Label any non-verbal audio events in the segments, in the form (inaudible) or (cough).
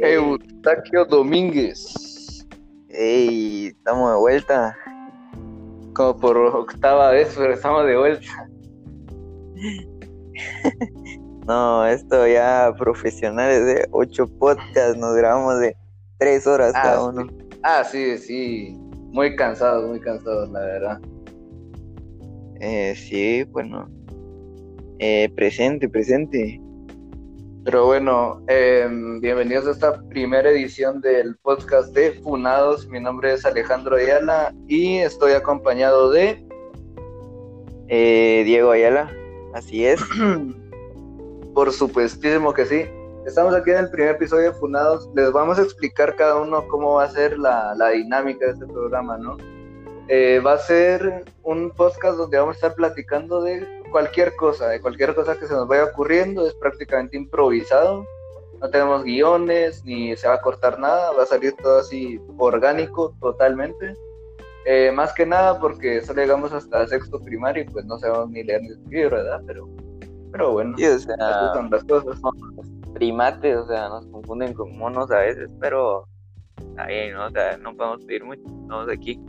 Eustaquio Domínguez. Ey, estamos de vuelta. Como por octava vez, pero estamos de vuelta. (laughs) no, esto ya profesionales de ocho podcasts, nos grabamos de tres horas ah, cada uno. Ah, sí, sí. Muy cansados, muy cansados, la verdad. Eh, sí, bueno. Eh, presente, presente. Pero bueno, em, bienvenidos a esta primera edición del podcast de Funados. Mi nombre es Alejandro Ayala y estoy acompañado de... Eh, Diego Ayala, así es. (clears throat) Por supuestísimo que sí. Estamos aquí en el primer episodio de Funados. Les vamos a explicar cada uno cómo va a ser la, la dinámica de este programa, ¿no? Eh, va a ser un podcast donde vamos a estar platicando de cualquier cosa, de cualquier cosa que se nos vaya ocurriendo, es prácticamente improvisado, no tenemos guiones, ni se va a cortar nada, va a salir todo así orgánico totalmente. Eh, más que nada porque solo llegamos hasta sexto primario y pues no sabemos ni leer ni escribir, ¿verdad? Pero, pero bueno, o sea, son las cosas. Primates, o sea, nos confunden con monos a veces, pero ahí, ¿no? O sea, no podemos pedir mucho, estamos aquí.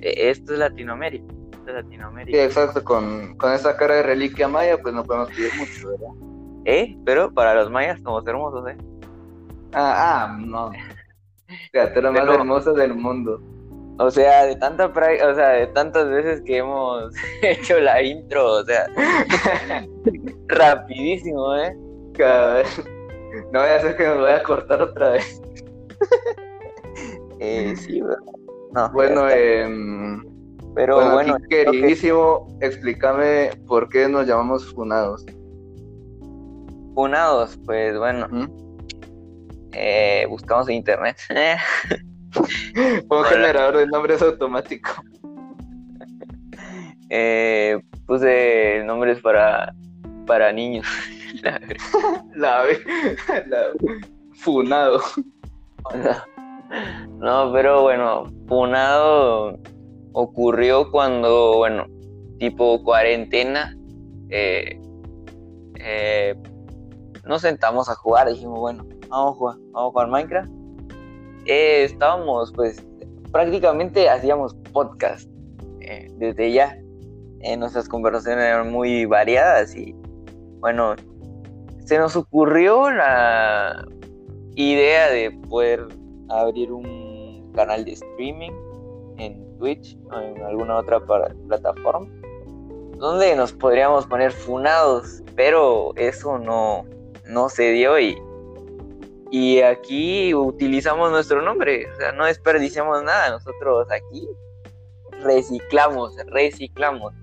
E, esto es Latinoamérica. Esto es Latinoamérica. Sí, exacto. Con, con esa cara de reliquia maya, pues no podemos pedir mucho, ¿verdad? ¿Eh? Pero para los mayas somos hermosos, ¿eh? Ah, ah no. Criatura más hermosa del mundo. O sea, de tanta o sea, de tantas veces que hemos (laughs) hecho la intro, o sea, (laughs) rapidísimo, ¿eh? No voy a hacer que me voy a cortar otra vez. eh, sí, ¿verdad? bueno, eh, pero bueno, queridísimo, explícame por qué nos llamamos funados. Funados, pues bueno, eh, buscamos en internet. (laughs) Un generador de nombres automático. (laughs) Eh, puse nombres para, para niños. (laughs) la, la, funado. No, pero bueno, Funado ocurrió cuando, bueno, tipo cuarentena, eh, eh, nos sentamos a jugar, dijimos, bueno, vamos a jugar, vamos a jugar Minecraft. Eh, estábamos, pues, prácticamente hacíamos podcast desde ya. nuestras conversaciones eran muy variadas y, bueno, se nos ocurrió la idea de poder abrir un canal de streaming en Twitch o en alguna otra plataforma donde nos podríamos poner funados, pero eso no, no se dio y, y aquí utilizamos nuestro nombre, o sea, no desperdiciamos nada, nosotros aquí reciclamos, reciclamos.